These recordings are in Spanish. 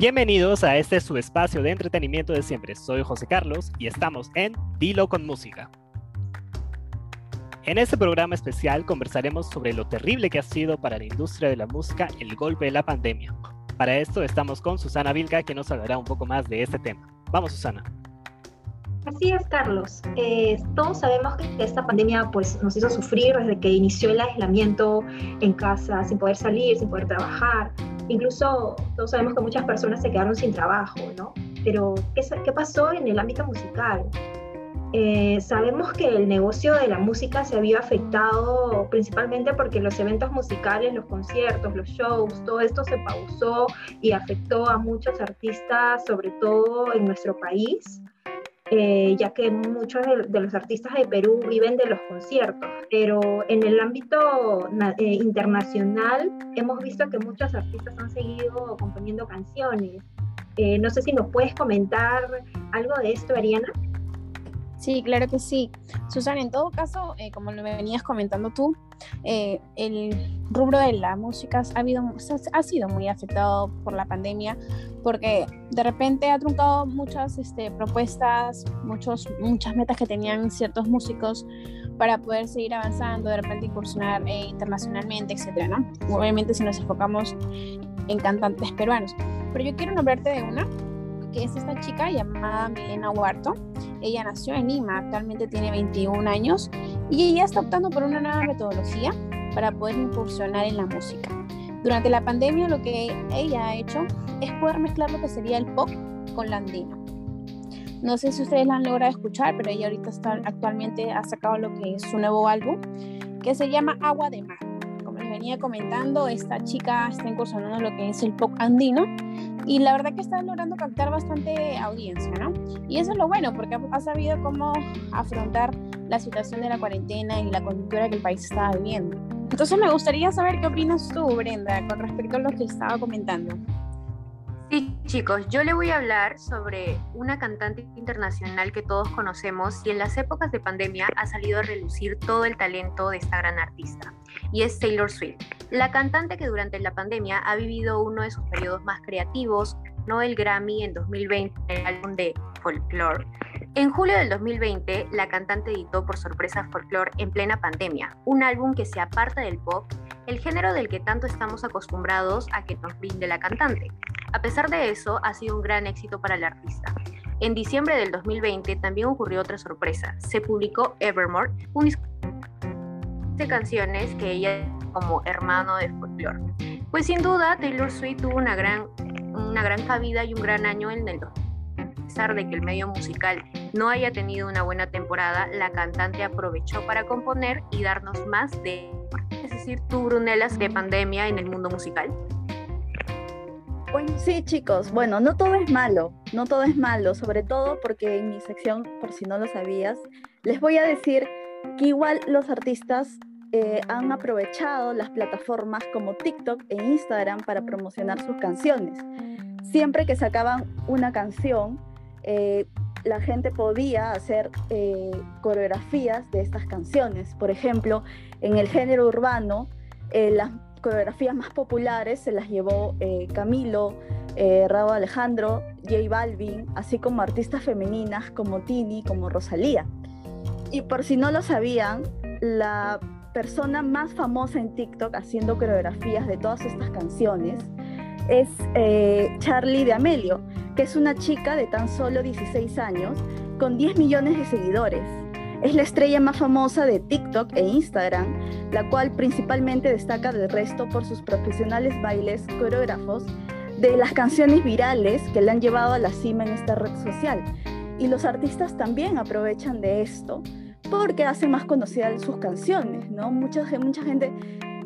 Bienvenidos a este su espacio de entretenimiento de siempre. Soy José Carlos y estamos en Dilo con Música. En este programa especial conversaremos sobre lo terrible que ha sido para la industria de la música el golpe de la pandemia. Para esto estamos con Susana Vilca que nos hablará un poco más de este tema. Vamos Susana. Así es, Carlos. Eh, todos sabemos que esta pandemia pues, nos hizo sufrir desde que inició el aislamiento en casa, sin poder salir, sin poder trabajar. Incluso todos sabemos que muchas personas se quedaron sin trabajo, ¿no? Pero, ¿qué, qué pasó en el ámbito musical? Eh, sabemos que el negocio de la música se había afectado principalmente porque los eventos musicales, los conciertos, los shows, todo esto se pausó y afectó a muchos artistas, sobre todo en nuestro país. Eh, ya que muchos de, los artistas de Perú viven de los conciertos, pero en el ámbito eh, internacional hemos visto que muchos artistas han seguido componiendo canciones. Eh, no sé si nos puedes comentar algo de esto, Ariana. Sí, claro que sí. Susana, en todo caso, como lo venías comentando tú, el rubro de la música ha, sido muy afectado por la pandemia porque de repente ha truncado muchas este, propuestas, muchos, muchas metas que tenían ciertos músicos para poder seguir avanzando, de repente incursionar eh, internacionalmente, etcétera, ¿no? Obviamente si nos enfocamos en cantantes peruanos. Pero yo quiero nombrarte de una, que es esta chica llamada Milena Huarto. Ella nació en Lima, actualmente tiene 21 años y ella está optando por una nueva metodología para poder incursionar en la música. Durante la pandemia lo que ella ha hecho es poder mezclar lo que sería el pop con la andina. No sé si ustedes la han logrado escuchar, pero ella ahorita está, actualmente ha sacado lo que es su nuevo álbum, que se llama Agua de Mar. Como les venía comentando, esta chica está incursionando lo que es el pop andino y la verdad que está logrando captar bastante audiencia, ¿no? Y eso es lo bueno, porque ha sabido cómo afrontar la situación de la cuarentena y la coyuntura que el país está viviendo. Entonces me gustaría saber qué opinas tú, Brenda, con respecto a lo que estaba comentando. Chicos, yo le voy a hablar sobre una cantante internacional que todos conocemos y en las épocas de pandemia ha salido a relucir todo el talento de esta gran artista, y es Taylor Swift. La cantante que durante la pandemia ha vivido uno de sus periodos más creativos, no el Grammy en 2020, el álbum de Folklore, en julio del 2020, la cantante editó por sorpresa Folklore en plena pandemia, un álbum que se aparta del pop, el género del que tanto estamos acostumbrados a que nos brinde la cantante. A pesar de eso, ha sido un gran éxito para el artista. En diciembre del 2020 también ocurrió otra sorpresa. Se publicó Evermore, un disco de canciones que ella como hermano de folklore. Pues sin duda, Taylor Swift tuvo una gran, una gran cabida y un gran año en el 2020 pesar de que el medio musical no haya tenido una buena temporada, la cantante aprovechó para componer y darnos más de, es decir, tú, Brunelas, de pandemia en el mundo musical. Bueno, sí, chicos. Bueno, no todo es malo, no todo es malo, sobre todo porque en mi sección, por si no lo sabías, les voy a decir que igual los artistas eh, han aprovechado las plataformas como TikTok e Instagram para promocionar sus canciones. Siempre que sacaban una canción, eh, la gente podía hacer eh, coreografías de estas canciones. Por ejemplo, en el género urbano, eh, las coreografías más populares se las llevó Camilo, Raúl Alejandro, J Balvin, así como artistas femeninas como Tini, como Rosalía. Y por si no lo sabían, la persona más famosa en TikTok haciendo coreografías de todas estas canciones es Charlie de Amelio que es una chica de tan solo 16 años con 10 millones de seguidores. Es la estrella más famosa de TikTok e Instagram, la cual principalmente destaca del resto por sus profesionales bailes coreógrafos de las canciones virales que le han llevado a la cima en esta red social. Y los artistas también aprovechan de esto porque hacen más conocidas sus canciones, ¿no? Mucha, mucha gente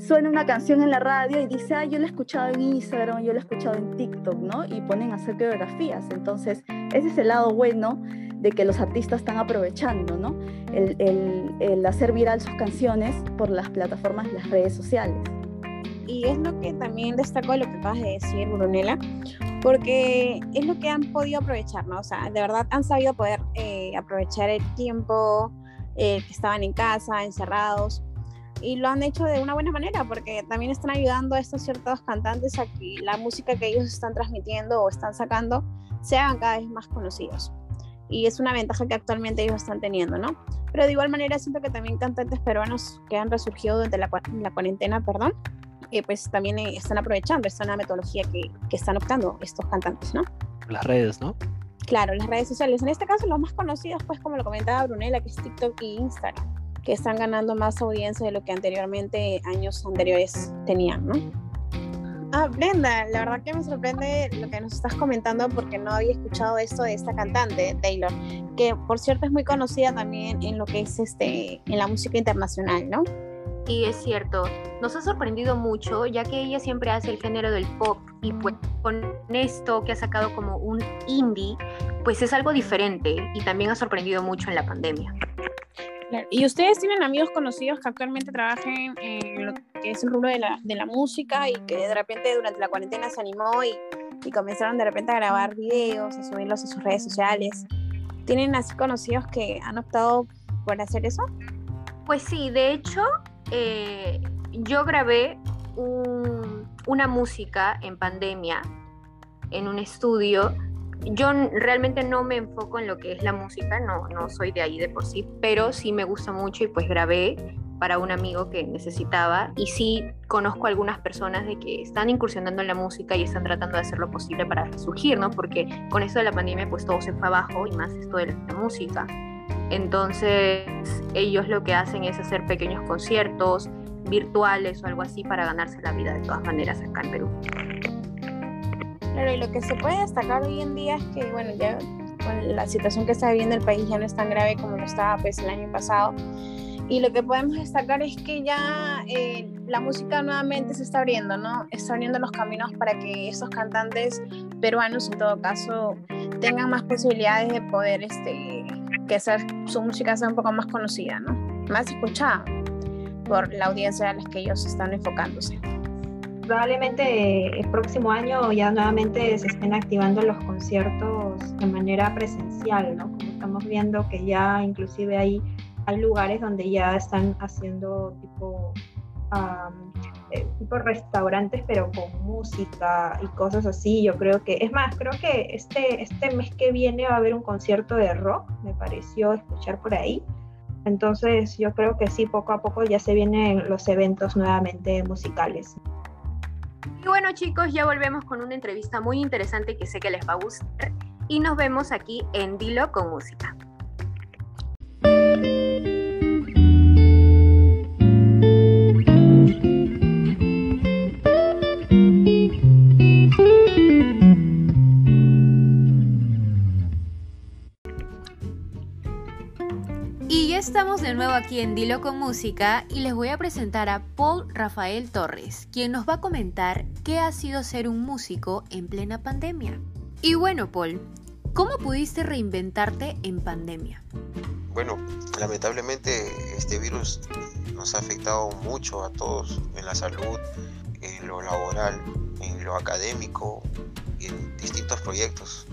suena una canción en la radio y dice, ah, yo la he escuchado en Instagram, yo la he escuchado en TikTok, ¿no? Y ponen a hacer coreografías. Entonces, ese es el lado bueno de que los artistas están aprovechando, ¿no? El, el, hacer viral sus canciones por las plataformas y las redes sociales. Y es lo que también destaco de lo que acabas de decir, Brunella, porque es lo que han podido aprovechar, ¿no? O sea, de verdad han sabido poder eh, aprovechar el tiempo eh, que estaban en casa, encerrados, y lo han hecho de una buena manera porque también están ayudando a estos ciertos cantantes a que la música que ellos están transmitiendo o están sacando sean cada vez más conocidos. Y es una ventaja que actualmente ellos están teniendo, ¿no? Pero de igual manera siento que también cantantes peruanos que han resurgido durante la, la cuarentena, perdón, eh, pues también eh, están aprovechando esta nueva metodología que, que están optando estos cantantes, ¿no? Las redes, ¿no? Claro, las redes sociales. En este caso, los más conocidos, pues como lo comentaba Brunella, que es TikTok y Instagram que están ganando más audiencia de lo que anteriormente, años anteriores tenían, ¿no? Ah, Brenda, la verdad que me sorprende lo que nos estás comentando porque no había escuchado esto de esta cantante, Taylor, que por cierto es muy conocida también en lo que es este, en la música internacional, ¿no? Y es cierto, nos ha sorprendido mucho ya que ella siempre hace el género del pop y pues con esto que ha sacado como un indie, pues es algo diferente y también ha sorprendido mucho en la pandemia. ¿Y ustedes tienen amigos conocidos que actualmente trabajen en lo que es el rubro de la, de la música y que de repente durante la cuarentena se animó y, y, comenzaron de repente a grabar videos, a subirlos a sus redes sociales? ¿Tienen así conocidos que han optado por hacer eso? Pues sí, de hecho, eh, yo grabé un, una música en pandemia en un estudio yo realmente no me enfoco en lo que es la música, no, no soy de ahí de por sí, pero sí me gusta mucho y pues grabé para un amigo que necesitaba y sí conozco algunas personas de que están incursionando en la música y están tratando de hacer lo posible para resurgir, ¿no? Porque con esto de la pandemia pues todo se fue abajo y más esto de la música. Entonces ellos lo que hacen es hacer pequeños conciertos virtuales o algo así para ganarse la vida de todas maneras acá en Perú. Claro, y lo que se puede destacar hoy en día es que, bueno, ya la situación que está viviendo el país ya no es tan grave como lo estaba pues el año pasado. Y lo que podemos destacar es que ya eh, la música nuevamente se está abriendo, ¿no? Está abriendo los caminos para que estos cantantes peruanos, en todo caso, tengan más posibilidades de poder, este, que su música sea un poco más conocida, ¿no? Más escuchada por la audiencia a la que ellos están enfocándose probablemente el próximo año ya nuevamente se estén activando los conciertos de manera presencial, ¿no? Como estamos viendo que ya inclusive hay, lugares donde ya están haciendo tipo, eh, tipo restaurantes, pero con música y cosas así. Yo creo que, es más, creo que este, este mes que viene va a haber un concierto de rock, me pareció escuchar por ahí. Entonces yo creo que sí, poco a poco ya se vienen los eventos nuevamente musicales. Y bueno chicos, ya volvemos con una entrevista muy interesante que sé que les va a gustar y nos vemos aquí en Dilo con Música. Nuevo aquí en Dilo con Música y les voy a presentar a Paul Rafael Torres, quien nos va a comentar qué ha sido ser un músico en plena pandemia. Y bueno, Paul, ¿cómo pudiste reinventarte en pandemia? Bueno, lamentablemente este virus nos ha afectado mucho a todos en la salud, en lo laboral, en lo académico y en distintos proyectos.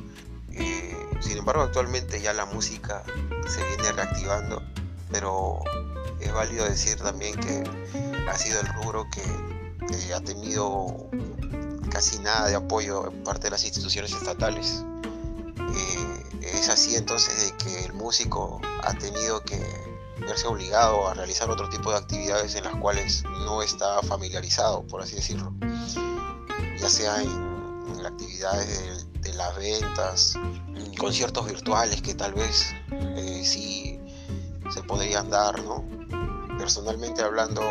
Eh, sin embargo, actualmente ya la música se viene reactivando pero es válido decir también que ha sido el rubro que, ha tenido casi nada de apoyo en parte de las instituciones estatales. Eh, es así entonces de que el músico ha tenido que verse obligado a realizar otro tipo de actividades en las cuales no está familiarizado, por así decirlo, ya sea en, actividades de, las ventas, en conciertos virtuales que tal vez eh, sí se podrían dar, ¿no? Personalmente hablando,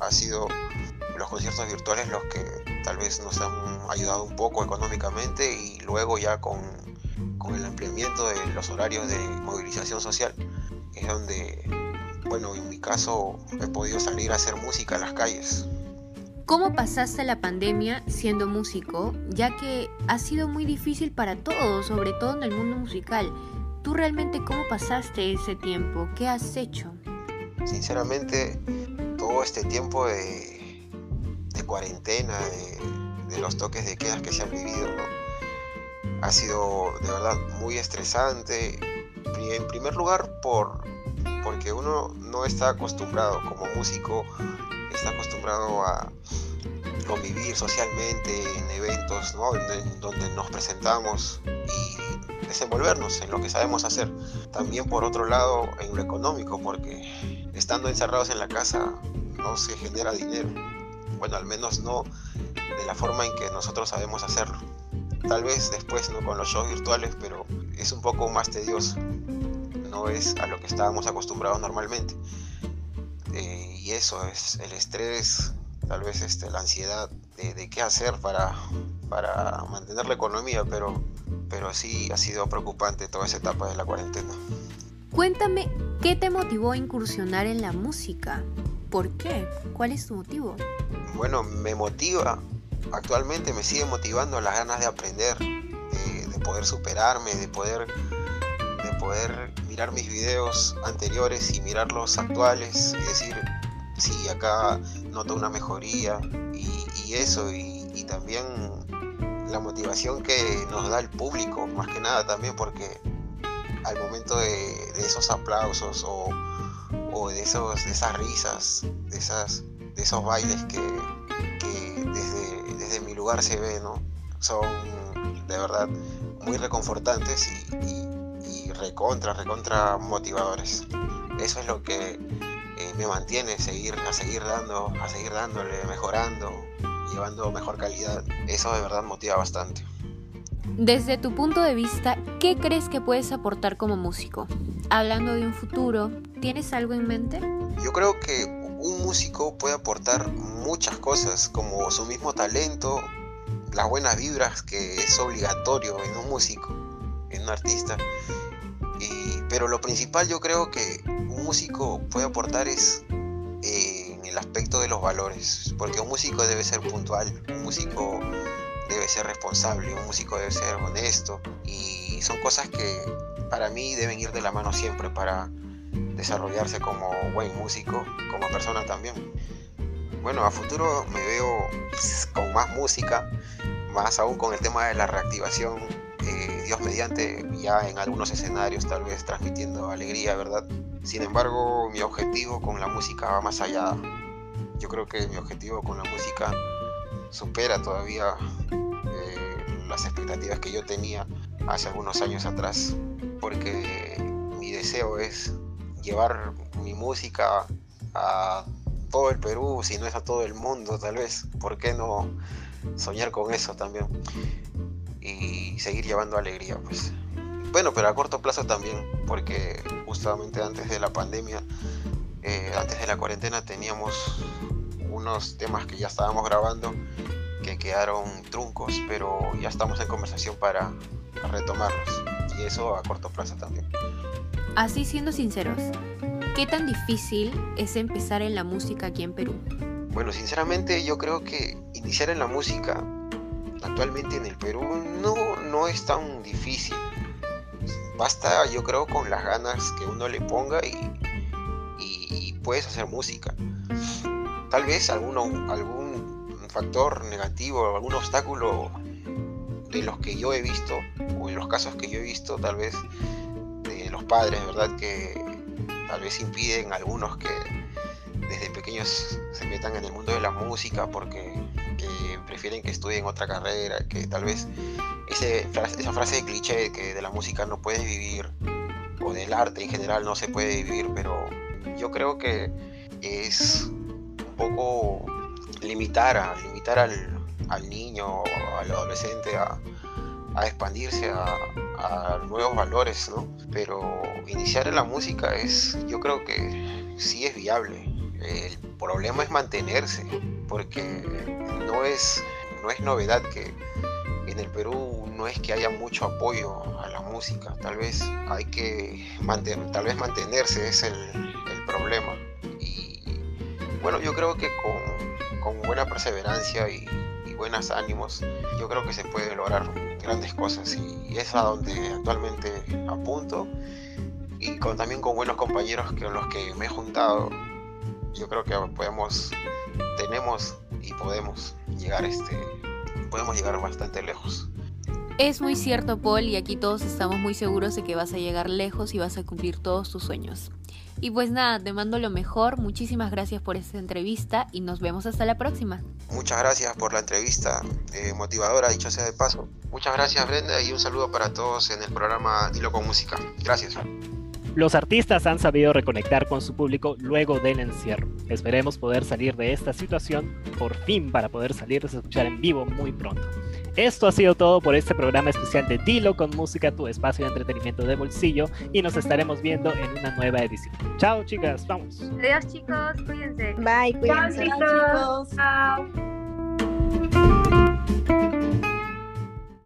ha sido los conciertos virtuales los que tal vez nos han ayudado un poco económicamente y luego ya con, con el ampliamiento de los horarios de movilización social es donde, bueno, en mi caso he podido salir a hacer música en las calles. ¿Cómo pasaste la pandemia siendo músico? Ya que ha sido muy difícil para todos, sobre todo en el mundo musical. ¿Tú realmente cómo pasaste ese tiempo? ¿Qué has hecho? Sinceramente, todo este tiempo de, cuarentena, de, los toques de quedas que se han vivido, ha sido de verdad muy estresante. En primer lugar, por, porque uno no está acostumbrado como músico, está acostumbrado a convivir socialmente en eventos donde nos presentamos y desenvolvernos en lo que sabemos hacer. También por otro lado en lo económico, porque estando encerrados en la casa no se genera dinero. Bueno, al menos no de la forma en que nosotros sabemos hacerlo. Tal vez después no con los shows virtuales, pero es un poco más tedioso. No es a lo que estábamos acostumbrados normalmente. Eh, y eso es el estrés, tal vez este, la ansiedad de, qué hacer para, para mantener la economía, pero, pero sí ha sido preocupante toda esa etapa de la cuarentena. Cuéntame, ¿qué te motivó a incursionar en la música? ¿Por qué? ¿Cuál es tu motivo? Bueno, me motiva, actualmente me sigue motivando las ganas de aprender, de, de poder superarme, de poder, de poder mirar mis videos anteriores y mirar los actuales y decir, sí, acá noto una mejoría y, eso, y, también la motivación que nos da el público, más que nada también porque al momento de, esos aplausos o, de, esos, de esas risas, de, esas, de esos bailes que, desde, desde, mi lugar se ve, ¿no? Son de verdad muy reconfortantes y, recontra, recontra motivadores. Eso es lo que eh, me mantiene seguir, a seguir dando, a seguir dándole, mejorando, llevando mejor calidad. Eso de verdad motiva bastante. Desde tu punto de vista, ¿qué crees que puedes aportar como músico? Hablando de un futuro, ¿tienes algo en mente? Yo creo que un músico puede aportar muchas cosas, como su mismo talento, las buenas vibras que es obligatorio en un músico, en un artista. pero lo principal yo creo que un músico puede aportar es eh, el aspecto de los valores, porque un músico debe ser puntual, un músico debe ser responsable, un músico debe ser honesto y son cosas que para mí deben ir de la mano siempre para desarrollarse como buen músico, como persona también. Bueno, a futuro me veo con más música, más aún con el tema de la reactivación, eh, Dios mediante, ya en algunos escenarios tal vez transmitiendo alegría, ¿verdad? Sin embargo, mi objetivo con la música va más allá. Yo creo que mi objetivo con la música supera todavía eh, las expectativas que yo tenía hace algunos años atrás, porque mi deseo es llevar mi música a todo el Perú, si no es a todo el mundo, tal vez. ¿Por qué no soñar con eso también? Y seguir llevando alegría, pues. Bueno, pero a corto plazo también, porque justamente antes de la pandemia, eh, antes de la cuarentena, teníamos unos temas que ya estábamos grabando que quedaron truncos, pero ya estamos en conversación para, retomarlos. Y eso a corto plazo también. Así siendo sinceros, ¿qué tan difícil es empezar en la música aquí en Perú? Bueno, sinceramente yo creo que iniciar en la música actualmente en el Perú no, no es tan difícil basta yo creo con las ganas que uno le ponga y, puedes hacer música. Tal vez algún, algún factor negativo, algún obstáculo de los que yo he visto, o en los casos que yo he visto, tal vez de los padres, ¿verdad? Que tal vez impiden a algunos que desde pequeños se metan en el mundo de la música porque prefieren que estudien otra carrera, que tal vez esa frase de cliché que de la música no puedes vivir, o del arte en general no se puede vivir, pero yo creo que es poco limitar, a, limitar al, al niño al adolescente a, a expandirse a, a, nuevos valores, ¿no? Pero iniciar en la música es, yo creo que sí es viable. El problema es mantenerse, porque no es, no es novedad que en el Perú no es que haya mucho apoyo a la música, tal vez hay que mantener, tal vez mantenerse es el, problema. Bueno, yo creo que con, buena perseverancia y, buenos ánimos, yo creo que se puede lograr grandes cosas y, es a donde actualmente apunto y con, también con buenos compañeros con los que me he juntado, yo creo que podemos, tenemos y podemos llegar este, podemos llegar bastante lejos. Es muy cierto, Paul, y aquí todos estamos muy seguros de que vas a llegar lejos y vas a cumplir todos tus sueños. Y pues nada, te mando lo mejor, muchísimas gracias por esta entrevista y nos vemos hasta la próxima. Muchas gracias por la entrevista, eh, motivadora, dicho sea de paso. Muchas gracias Brenda y un saludo para todos en el programa Dilo con Música. Gracias. Los artistas han sabido reconectar con su público luego del encierro. Esperemos poder salir de esta situación por fin para poder salir a escuchar en vivo muy pronto. Esto ha sido todo por este programa especial de Dilo con Música, tu espacio de entretenimiento de bolsillo, y nos estaremos viendo en una nueva edición. Chao, chicas, vamos. Adiós, chicos, cuídense. Bye, cuídense. Chao, chicos. Chao.